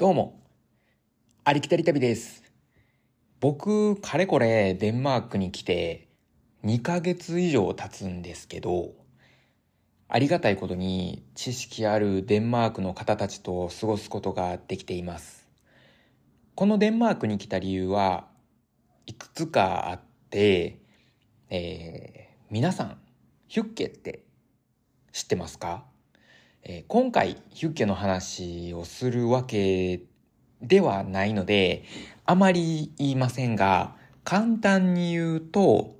どうも、ありきたり旅です。僕、かれこれデンマークに来て2ヶ月以上経つんですけど、ありがたいことに知識あるデンマークの方たちと過ごすことができています。このデンマークに来た理由はいくつかあって、えー皆さん、ヒュッケって知ってますか？えー今回ヒュッケの話をするわけではないのであまり言いませんが簡単に言うと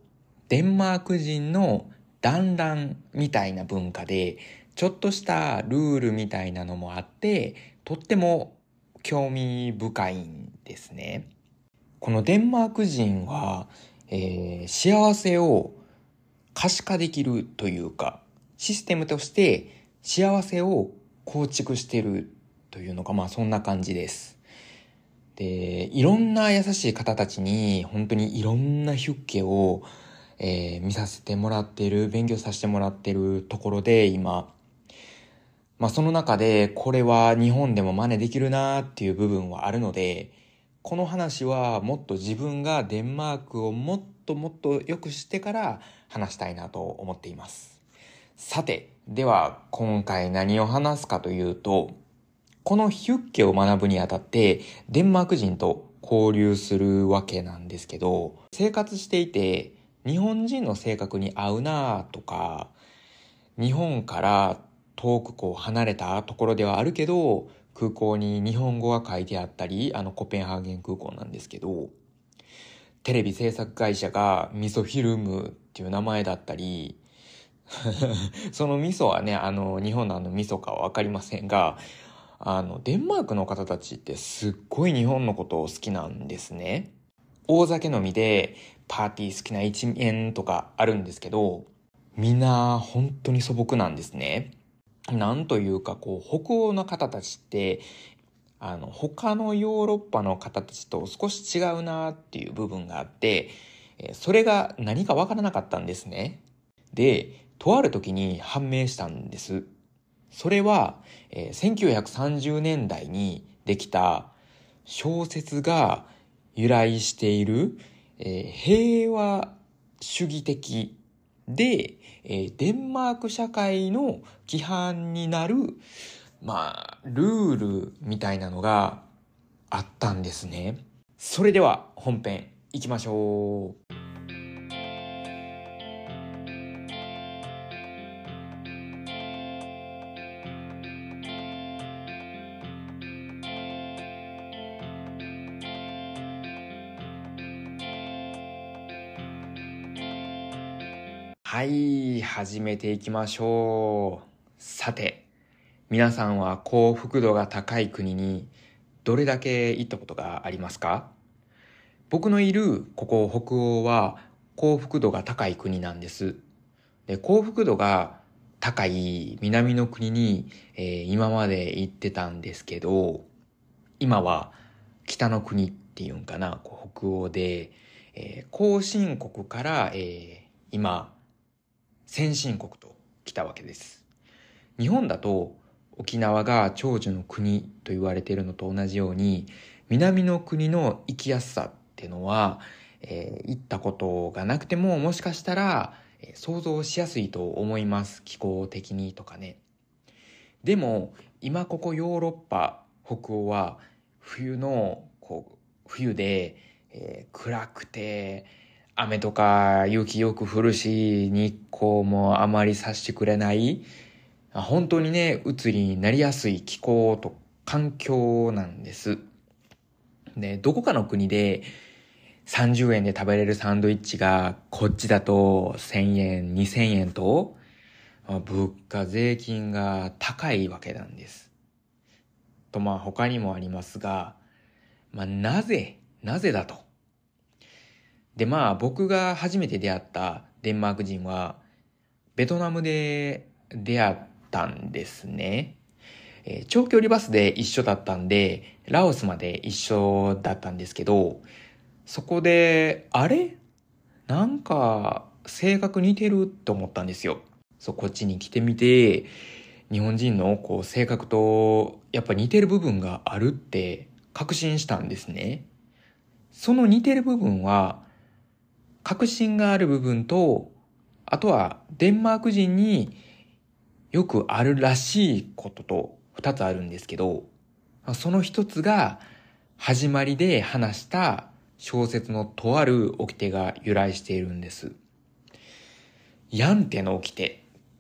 デンマーク人の団らんみたいな文化でちょっとしたルールみたいなのもあってとっても興味深いんですね。このデンマーク人は、えー幸せを可視化できるというかシステムとして幸せを構築してるというのがまあそんな感じです。で、いろんな優しい方たちに本当にいろんなヒュッケを、えー見させてもらってる、勉強させてもらってるところで今、まあその中でこれは日本でも真似できるなっていう部分はあるので、この話はもっと自分がデンマークをもっともっと良くしてから話したいなと思っています。さて、では今回何を話すかというと、このヒュッケを学ぶにあたってデンマーク人と交流するわけなんですけど、生活していて日本人の性格に合うなとか、日本から遠くこう離れたところではあるけど、空港に日本語が書いてあったり、あのコペンハーゲン空港なんですけど、テレビ制作会社がミソフィルムっていう名前だったり、その味噌はね、あの、日本のあの味噌かわかりませんが、あの、デンマークの方たちってすっごい日本のことを好きなんですね。大酒飲みでパーティー好きな一面とかあるんですけど、みんな本当に素朴なんですね。なんというか、こう、北欧の方たちって、あの、他のヨーロッパの方たちと少し違うなっていう部分があって、それが何かわからなかったんですね。で、とある時に判明したんです。それは、えー1930年代にできた小説が由来している、えー平和主義的で、えーデンマーク社会の規範になる、まあ、ルールみたいなのがあったんですね。それでは本編行きましょう。はい、始めていきましょう。さて、皆さんは幸福度が高い国にどれだけ行ったことがありますか？僕のいるここ北欧は幸福度が高い国なんです。で幸福度が高い南の国に、えー今まで行ってたんですけど、今は北の国っていうんかな、こう北欧で、えー後進国から、えー今、先進国と来たわけです。日本だと沖縄が長寿の国と言われているのと同じように南の国の生きやすさってのは、えー行ったことがなくてももしかしたら、え想像しやすいと思います気候的にとかねでも今ここヨーロッパ北欧は冬のこう冬で、えー暗くて雨とか雪よく降るし日光もあまりさしてくれない。本当にね鬱になりやすい気候と環境なんです。でどこかの国で30円で食べれるサンドイッチがこっちだと1000円2000円と物価税金が高いわけなんです。とまあ他にもありますが、まあ、なぜなぜだとでまあ僕が初めて出会ったデンマーク人はベトナムで出会ったんですね。えー長距離バスで一緒だったんで、ラオスまで一緒だったんですけど、そこで、あれ？なんか、性格似てると思ったんですよ。そう、こっちに来てみて、日本人のこう性格とやっぱ似てる部分があるって確信したんですね。その似てる部分は、確信がある部分と、あとはデンマーク人によくあるらしいことと二つあるんですけど、その一つが始まりで話した小説のとある掟が由来しているんです。ヤンテの掟っ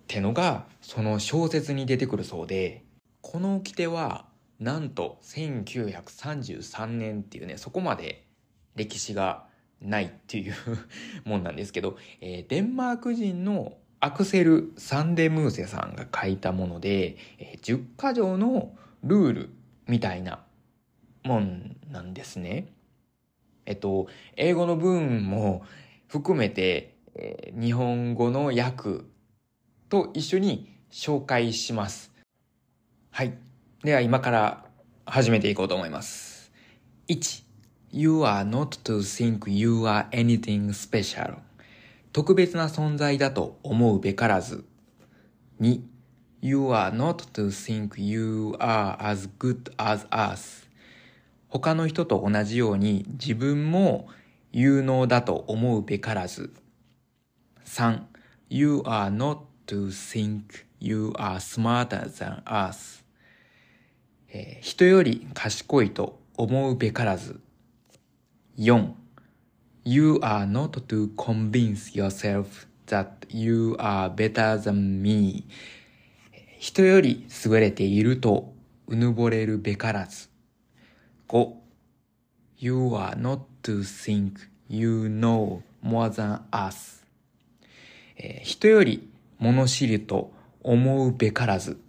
てのがその小説に出てくるそうで、この掟はなんと1933年っていうね、そこまで歴史がないっていう もんなんですけど、えー、デンマーク人のアクセル・サンデムーセさんが書いたもので、えー、10箇条のルールみたいなもんなんですね。えっと、英語の文も含めて、えー、日本語の訳と一緒に紹介します。はい。では今から始めていこうと思います。1. You are not to think you are anything special. 特別な存在だと思うべからず。2. You are not to think you are as good as us. 他の人と同じように自分も有能だと思うべからず。3. You are not to think you are smarter than us. 人より賢いと思うべからず。4. You are not to convince yourself that you are better than me. 人より優れているとうぬぼれるべからず。5. You are not to think you know more than us. 人より物知りと思うべからず。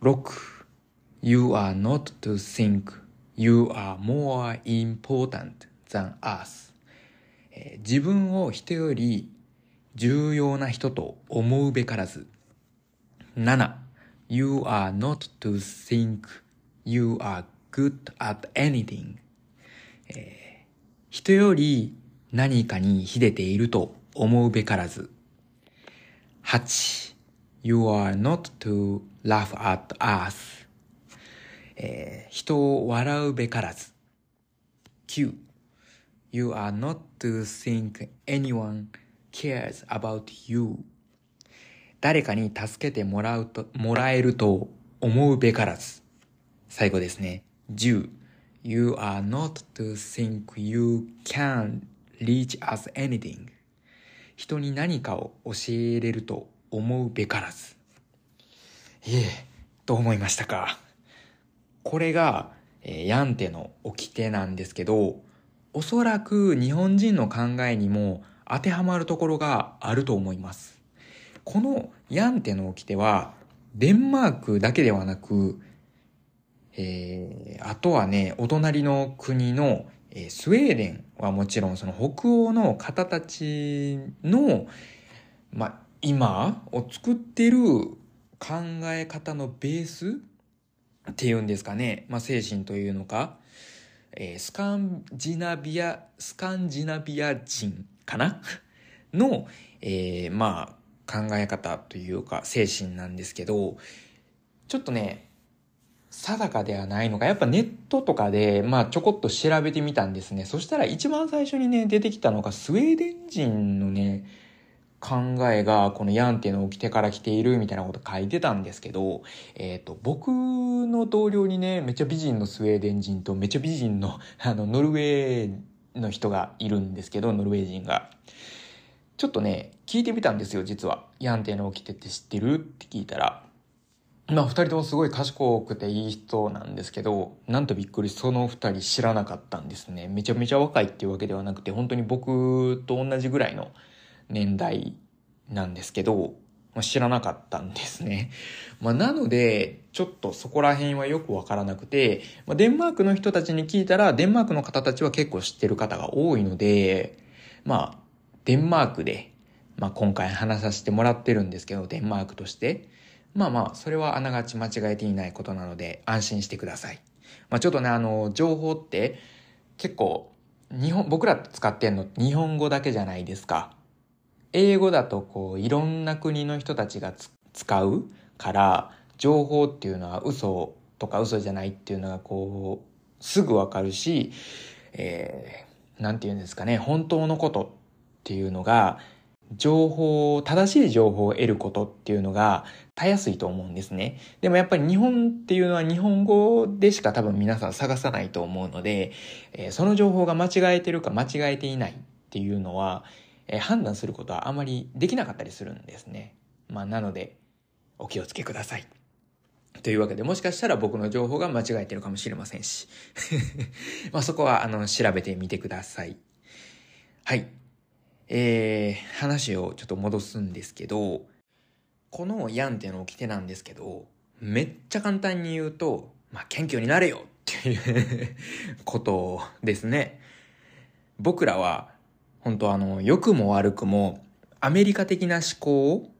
6. You are not to think you are more important than us. 自分を人より重要な人と思うべからず。7. You are not to think you are good at anything. 人より何かに秀でていると思うべからず。8. You are not to laugh at us. えー、人を笑うべからず。9. You are not to think anyone cares about you. 誰かに助けてもらうと、もらえると思うべからず。最後ですね。10. You are not to think you can reach us anything. 人に何かを教えれると思うべからず。ええ、どう思いましたかこれが、えー、ヤンテの掟なんですけど、おそらく日本人の考えにも当てはまるところがあると思います。このヤンテの掟は、デンマークだけではなく、えー、あとはね、お隣の国の、えー、スウェーデンはもちろんその北欧の方たちの、ま、今を作ってる考え方のベースっていうんですかね、まあ、精神というのか、えー、スカンジナビア、スカンジナビア人かな？の、えー、まあ、考え方というか、精神なんですけど、ちょっとね、定かではないのが、やっぱネットとかで、まあちょこっと調べてみたんですね。そしたら一番最初にね、出てきたのがスウェーデン人のね、考えがこのヤンっていうのを着てから来ているみたいなこと書いてたんですけど、えっ、ー、と、僕の同僚にね、めちゃ美人のスウェーデン人とめちゃ美人の あの、ノルウェーの人がいるんですけど、ノルウェー人が。ちょっとね、聞いてみたんですよ、実は。ヤンっていうのを着てって知ってる？って聞いたら。まあ、二人ともすごい賢くていい人なんですけど、なんとびっくり、その二人知らなかったんですね。めちゃめちゃ若いっていうわけではなくて、本当に僕と同じぐらいの年代なんですけど、まあ、知らなかったんですね。まあ、なので、ちょっとそこら辺はよくわからなくて、まあ、デンマークの人たちに聞いたら、デンマークの方たちは結構知ってる方が多いので、まあ、デンマークで、まあ、今回話させてもらってるんですけど、デンマークとして。まあまあ、それはあながち間違えていないことなので、安心してください。まあ、ちょっとね、あの、情報って結構、日本、僕ら使ってんの日本語だけじゃないですか。英語だとこういろんな国の人たちが使うから情報っていうのは嘘とか嘘じゃないっていうのがこう、すぐわかるし、えー、なんて言うんですかね、本当のことっていうのが、情報、正しい情報を得ることっていうのがたやすいと思うんですね。でもやっぱり日本っていうのは日本語でしか多分皆さん探さないと思うので、えー、その情報が間違えてるか間違えていないっていうのは、えー、判断することはあまりできなかったりするんですね。まあなので、お気をつけください。というわけで、もしかしたら僕の情報が間違えてるかもしれませんし。まあそこは、あの、調べてみてください。はい。えー、話をちょっと戻すんですけど、このヤンっていうの掟なんですけど、めっちゃ簡単に言うと、まあ、謙虚になれよっていう ことですね。僕らは、本当あの、良くも悪くも、アメリカ的な思考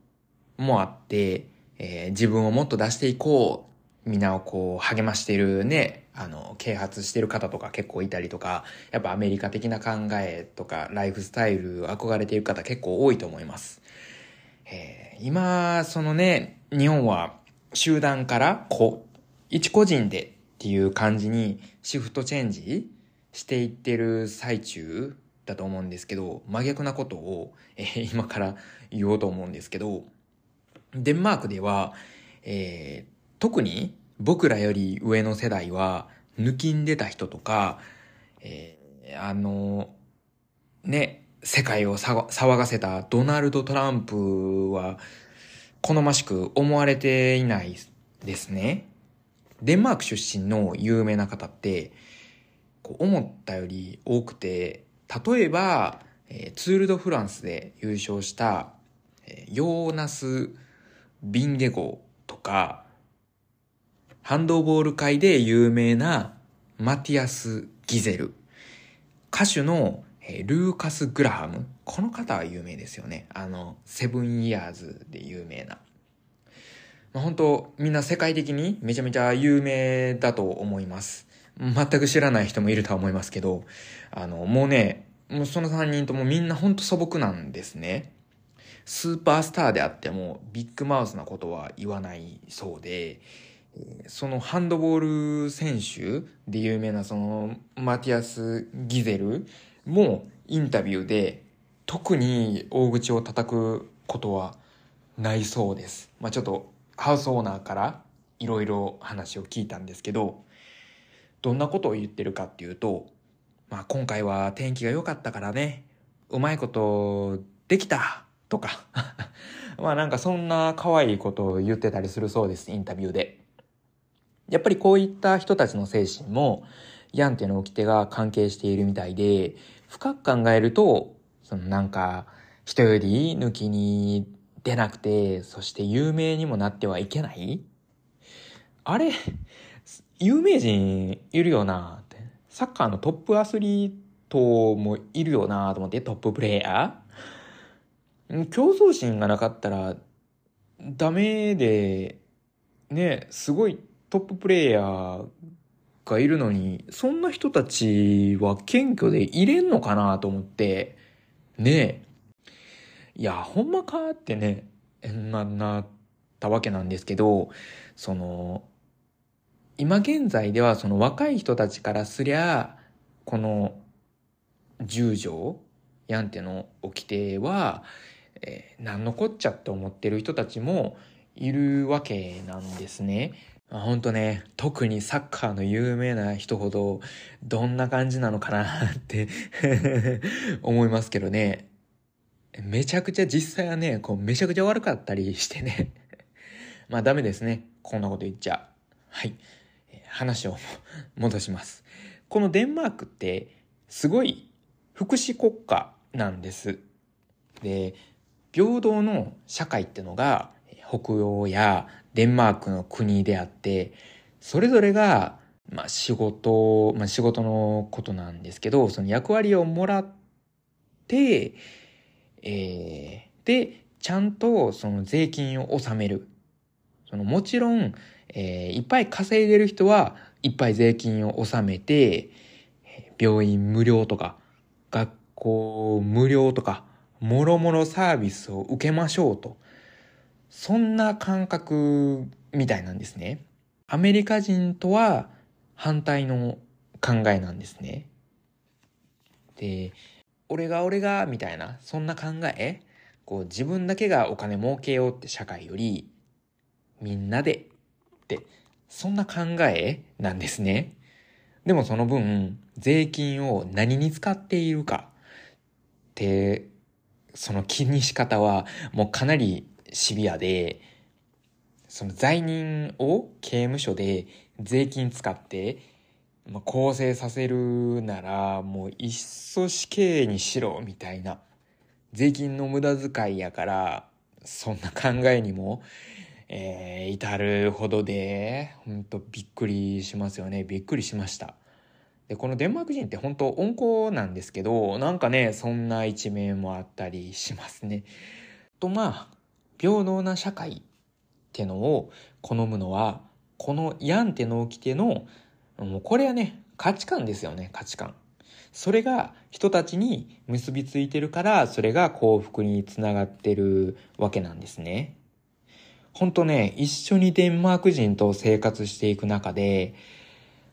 もあって、えー、自分をもっと出していこう、みんなをこう励ましてるね、あの、啓発してる方とか結構いたりとか、やっぱアメリカ的な考えとかライフスタイル憧れている方結構多いと思います。えー、今、そのね、日本は集団からこ、一個人でっていう感じにシフトチェンジしていってる最中だと思うんですけど、真逆なことを、えー、今から言おうと思うんですけど、デンマークでは、えー、特に僕らより上の世代は、抜きんでた人とか、えー、あの、ね、世界を騒がせたドナルド・トランプは、好ましく思われていないですね。デンマーク出身の有名な方って、思ったより多くて、例えば、えー、ツール・ド・フランスで優勝した、えー、ヨーナス・ビンゲゴとか、ハンドボール界で有名なマティアス・ギゼル、歌手のルーカス・グラハム。この方は有名ですよね。あの、セブンイヤーズで有名な。まあ、本当みんな世界的にめちゃめちゃ有名だと思います。全く知らない人もいるとは思いますけど、あの、もうね、もうその3人ともみんなほんと素朴なんですね。スーパースターであってもビッグマウスなことは言わないそうで、そのハンドボール選手で有名なそのマティアス・ギゼルもインタビューで特に大口を叩くことはないそうです。まあちょっとハウスオーナーからいろいろ話を聞いたんですけど、どんなことを言ってるかっていうと、まあ今回は天気が良かったからね、うまいことできたとか まあなんかそんな可愛いことを言ってたりするそうです、インタビューで。やっぱりこういった人たちの精神も、ヤンっていうの掟が関係しているみたいで、深く考えると、そのなんか、人より抜きに出なくて、そして有名にもなってはいけないあれ、有名人いるよなって。サッカーのトップアスリートもいるよなと思って、トッププレイヤー競争心がなかったら、ダメで、ね、すごいトッププレイヤーがいるのに、そんな人たちは謙虚でいれんのかなと思って、ね。いや、ほんまかってね、な、なったわけなんですけど、その、今現在ではその若い人たちからすりゃ、この十条、ヤンテの掟は、えー、何のこっちゃって思ってる人たちもいるわけなんですね。ほんとね、特にサッカーの有名な人ほど、どんな感じなのかなって 思いますけどね。めちゃくちゃ実際はね、こうめちゃくちゃ悪かったりしてね。まあダメですね。こんなこと言っちゃ。はい。話を戻します。このデンマークって、すごい福祉国家なんです。で、平等の社会ってのが、北欧やデンマークの国であって、それぞれが、まあ仕事、まあ仕事のことなんですけど、その役割をもらって、えー、で、ちゃんとその税金を納める。そのもちろん、えー、いっぱい稼いでる人はいっぱい税金を納めて、病院無料とか、学校無料とか、もろもろサービスを受けましょうと。そんな感覚みたいなんですね。アメリカ人とは反対の考えなんですね。で、俺が俺がみたいな、そんな考えこう自分だけがお金儲けようって社会より、みんなで、そんな考えなんですね。でもその分、税金を何に使っているかって、その気にし方はもうかなりシビアで、その罪人を刑務所で税金使って、まあ、構成させるなら、もういっそ死刑にしろ、みたいな。税金の無駄遣いやから、そんな考えにも、えー、至るほどで、ほんとびっくりしますよね。びっくりしました。で、このデンマーク人って本当温厚なんですけど、なんかね、そんな一面もあったりしますね。と、まあ、平等な社会ってのを好むのは、このヤンテの掟の、もうこれはね、価値観ですよね、価値観。それが人たちに結びついてるから、それが幸福につながってるわけなんですね。ほんとね、一緒にデンマーク人と生活していく中で、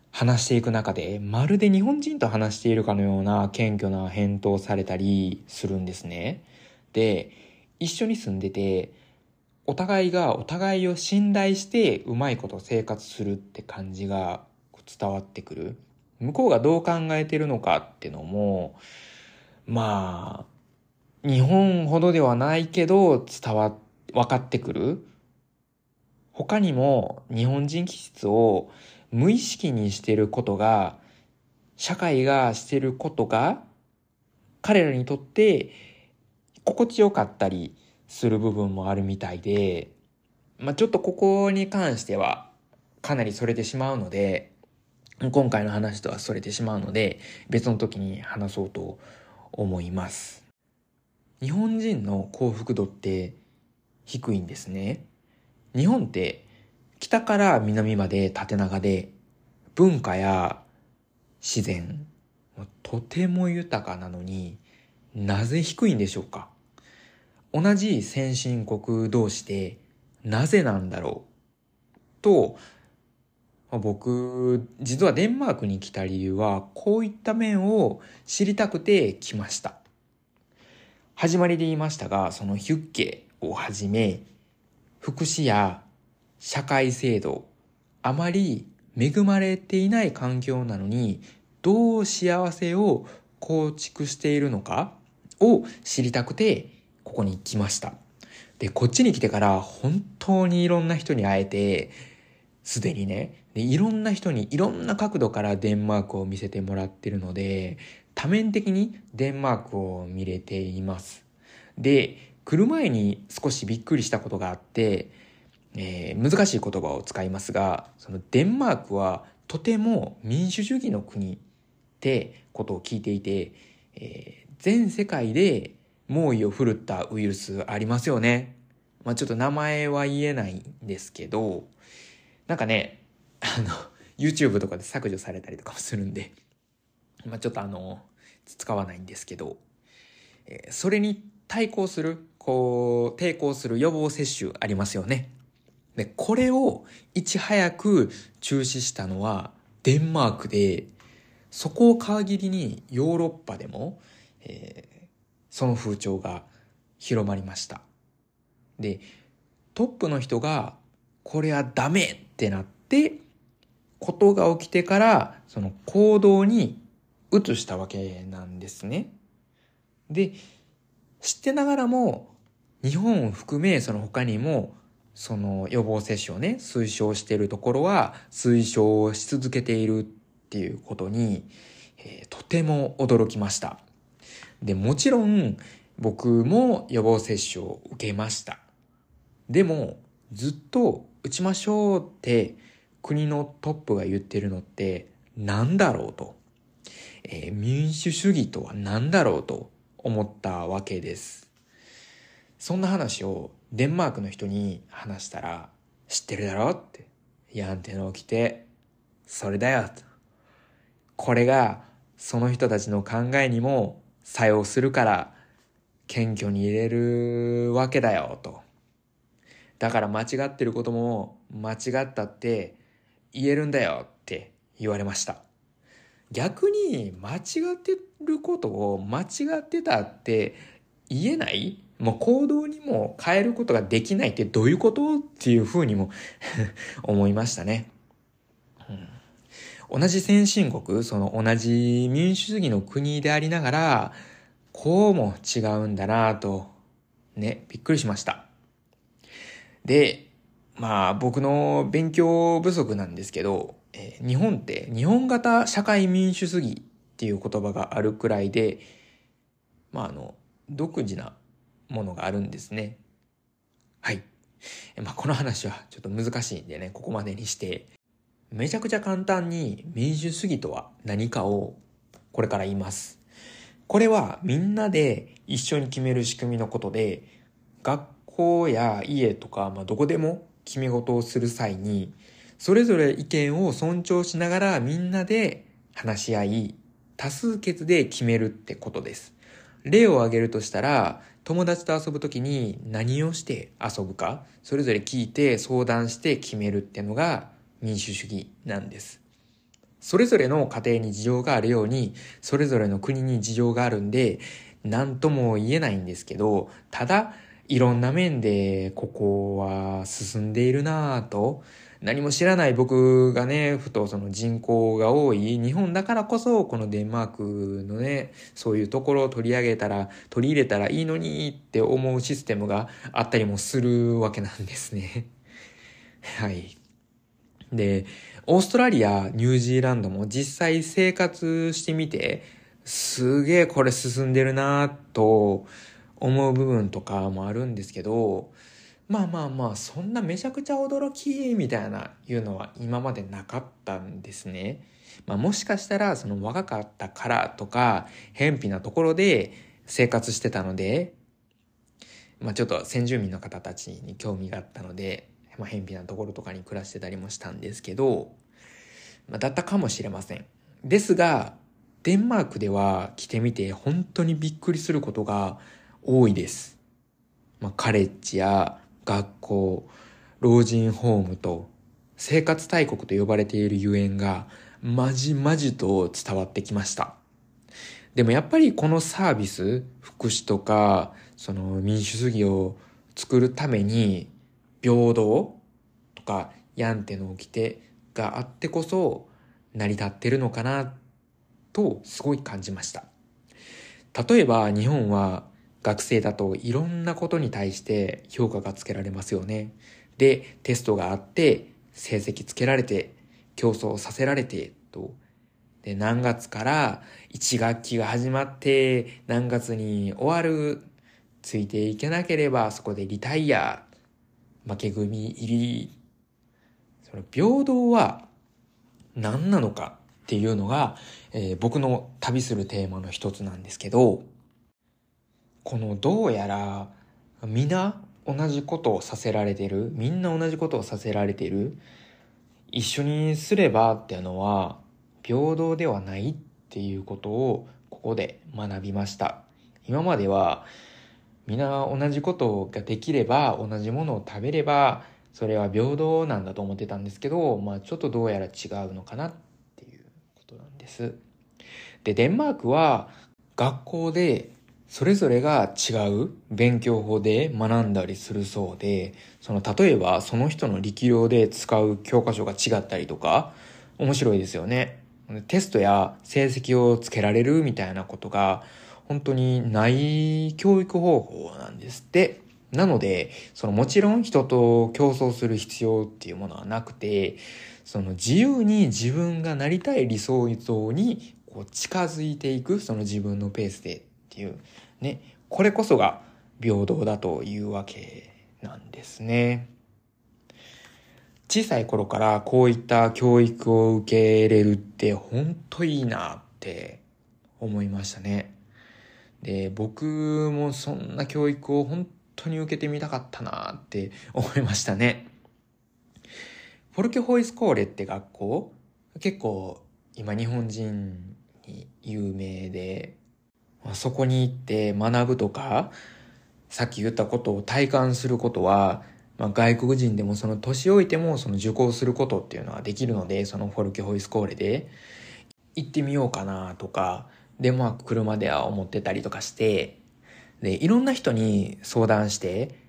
話していく中で、まるで日本人と話しているかのような謙虚な返答されたりするんですね。で、一緒に住んでて、お互いがお互いを信頼してうまいこと生活するって感じが伝わってくる。向こうがどう考えてるのかってのも、まあ、日本ほどではないけど伝わ、分かってくる。他にも日本人気質を無意識にしてることが、社会がしてることが、彼らにとって心地よかったりする部分もあるみたいで、まあ、ちょっとここに関してはかなりそれてしまうので、今回の話とはそれてしまうので、別の時に話そうと思います。日本人の幸福度って低いんですね。日本って北から南まで縦長で文化や自然とても豊かなのになぜ低いんでしょうか？同じ先進国同士でなぜなんだろう？と僕、実はデンマークに来た理由は、こういった面を知りたくて来ました。始まりで言いましたが、そのヒュッケをはじめ、福祉や社会制度、あまり恵まれていない環境なのに、どう幸せを構築しているのかを知りたくて、ここに来ました。で、こっちに来てから本当にいろんな人に会えて、すでにねで、いろんな人にいろんな角度からデンマークを見せてもらってるので、多面的にデンマークを見れています。で、来る前に少しびっくりしたことがあって、えー、難しい言葉を使いますが、そのデンマークはとても民主主義の国ってことを聞いていて、えー、全世界で猛威を振るったウイルスありますよね。まあちょっと名前は言えないんですけど、なんかね、あの、YouTube とかで削除されたりとかもするんで、まあちょっとあの、使わないんですけど、えー、それに対抗する、こう、抵抗する予防接種ありますよね。で、これをいち早く中止したのはデンマークで、そこを皮切りにヨーロッパでも、えー、その風潮が広まりました。で、トップの人がこれはダメってなって、ことが起きてから、その行動に移したわけなんですね。で、知ってながらも、日本を含め、その他にも、その予防接種をね、推奨しているところは、推奨し続けているっていうことに、えー、とても驚きました。で、もちろん、僕も予防接種を受けました。でも、ずっと打ちましょうって国のトップが言ってるのって何だろうと、えー、民主主義とは何だろうと思ったわけです。そんな話をデンマークの人に話したら知ってるだろって。やんての起きて、それだよと。これがその人たちの考えにも作用するから謙虚に入れるわけだよと。だから間違ってることも間違ったって言えるんだよって言われました。逆に間違ってることを間違ってたって言えないもう行動にも変えることができないってどういうこと？っていうふうにも 思いましたね。うん、同じ先進国、その同じ民主主義の国でありながら、こうも違うんだなと、ね、びっくりしました。で、まあ僕の勉強不足なんですけど、え、日本って日本型社会民主主義っていう言葉があるくらいで、まああの、独自なものがあるんですね。はい。まあこの話はちょっと難しいんでね、ここまでにして、めちゃくちゃ簡単に民主主義とは何かをこれから言います。これはみんなで一緒に決める仕組みのことで、学校や家とか、まあ、どこでも決め事をする際に、それぞれ意見を尊重しながらみんなで話し合い、多数決で決めるってことです。例を挙げるとしたら、友達と遊ぶときに何をして遊ぶか、それぞれ聞いて相談して決めるってのが民主主義なんです。それぞれの家庭に事情があるように、それぞれの国に事情があるんで、何とも言えないんですけど、ただ、いろんな面でここは進んでいるなぁと、何も知らない僕がね、ふとその人口が多い日本だからこそ、このデンマークのね、そういうところを取り上げたら、取り入れたらいいのにって思うシステムがあったりもするわけなんですね。はい。で、オーストラリア、ニュージーランドも実際生活してみて、すげえこれ進んでるなと思う部分とかもあるんですけど、まあまあまあ、そんなめちゃくちゃ驚きみたいないうのは今までなかったんですね。まあもしかしたらその若かったからとか、偏僻なところで生活してたので、まあちょっと先住民の方たちに興味があったので、まあ偏僻なところとかに暮らしてたりもしたんですけど、まあだったかもしれません。ですが、デンマークでは来てみて本当にびっくりすることが多いです。まあカレッジや学校、老人ホームと生活大国と呼ばれているゆえんがまじまじと伝わってきました。でもやっぱりこのサービス、福祉とか、その民主主義を作るために平等とかやんての掟があってこそ成り立ってるのかなとすごい感じました。例えば日本は学生だといろんなことに対して評価がつけられますよね。で、テストがあって、成績つけられて、競争させられて、と。で、何月から1学期が始まって、何月に終わる。ついていけなければそこでリタイア。負け組入り。その平等は何なのかっていうのが、えー、僕の旅するテーマの一つなんですけど、このどうやら皆同じことをさせられてるみんな同じことをさせられてる一緒にすればっていうのは平等ではないっていうことをここで学びました今までは皆同じことができれば同じものを食べればそれは平等なんだと思ってたんですけど、まあちょっとどうやら違うのかなっていうことなんです。で、デンマークは学校でそれぞれが違う勉強法で学んだりするそうで、その例えばその人の力量で使う教科書が違ったりとか、面白いですよね。テストや成績をつけられるみたいなことが本当にない教育方法なんですって。なので、そのもちろん人と競争する必要っていうものはなくて、その自由に自分がなりたい理想像にこう近づいていく、その自分のペースでっていうね、これこそが平等だというわけなんですね。小さい頃からこういった教育を受けれるって本当いいなって思いましたね。で、僕もそんな教育を本当に受けてみたかったなって思いましたね。フォルケホイスコーレって学校？結構今日本人に有名でそこに行って学ぶとか、さっき言ったことを体感することは、まあ、外国人でもその年老いてもその受講することっていうのはできるので、そのフォルケホイスコーレで行ってみようかなとか、デンマーク車では思ってたりとかして、で、いろんな人に相談して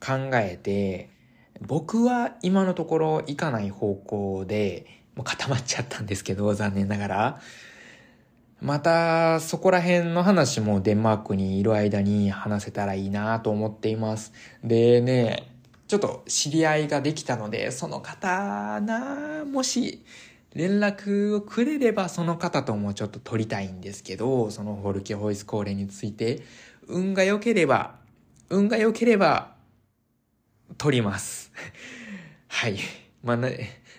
考えて、僕は今のところ行かない方向で、固まっちゃったんですけど、残念ながら。また、そこら辺の話もデンマークにいる間に話せたらいいなと思っています。でね、ちょっと知り合いができたので、その方な、もし連絡をくれればその方ともちょっと取りたいんですけど、そのホルケホイスコーレについて、運が良ければ、運が良ければ、取ります。はい。まあ、な、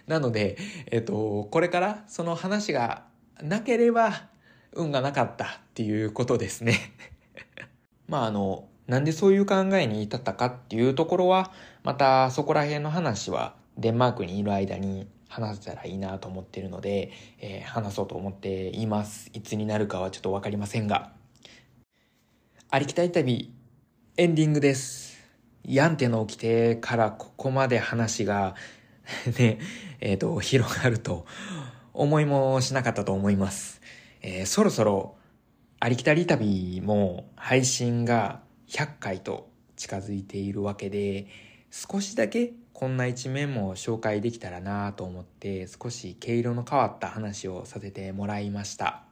なので、えっと、これからその話がなければ、運がなかったっていうことですね。まあ、あの、なんでそういう考えに至ったかっていうところは、またそこら辺の話はデンマークにいる間に話せたらいいなと思ってるので、えー、話そうと思っています。いつになるかはちょっとわかりませんが。ありきたい旅、エンディングです。ヤンテの起きてからここまで話が ね、えっ、ー、と、広がると思いもしなかったと思います。えー、そろそろ、ありきたり旅も配信が100回と近づいているわけで、少しだけこんな一面も紹介できたらなと思って少し毛色の変わった話をさせてもらいました。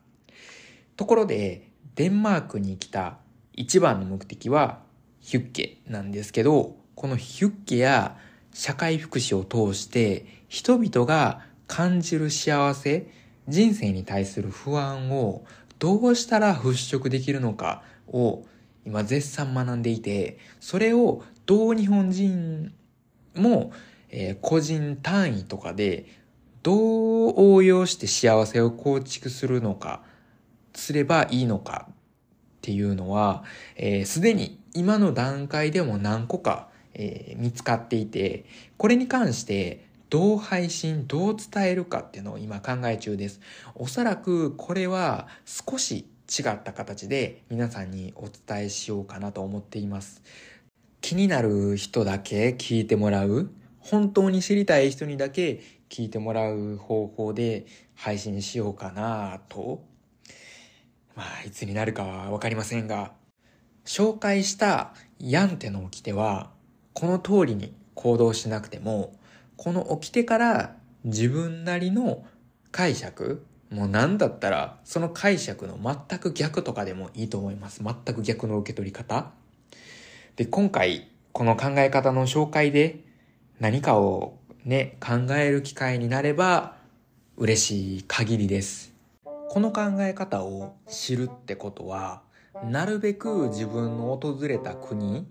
ところで、デンマークに来た一番の目的はヒュッケなんですけど、このヒュッケや社会福祉を通して人々が感じる幸せ、人生に対する不安をどうしたら払拭できるのかを今絶賛学んでいて、それをどう日本人も、えー、個人単位とかでどう応用して幸せを構築するのか、すればいいのかっていうのは、す、えー、で、に今の段階でも何個か、えー、見つかっていて、これに関してどう配信、どう伝えるかっていうのを今考え中です。おそらくこれは少し違った形で皆さんにお伝えしようかなと思っています。気になる人だけ聞いてもらう本当に知りたい人にだけ聞いてもらう方法で配信しようかなと。まあ、いつになるかはわかりませんが、紹介したヤンテの掟は、この通りに行動しなくても、この掟から自分なりの解釈、もう何だったら、その解釈の全く逆とかでもいいと思います。全く逆の受け取り方。で、今回、この考え方の紹介で何かをね、考える機会になれば嬉しい限りです。この考え方を知るってことは、なるべく自分の訪れた国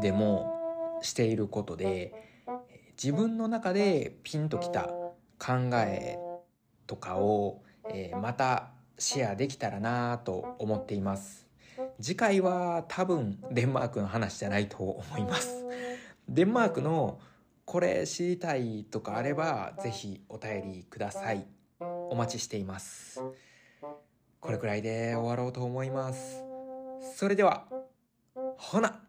でもしていることで、自分の中でピンときた考えとかを、えー、またシェアできたらなと思っています。次回は多分デンマークの話じゃないと思います。デンマークのこれ知りたいとかあればぜひお便りください。お待ちしています。これくらいで終わろうと思います。それでは、ほな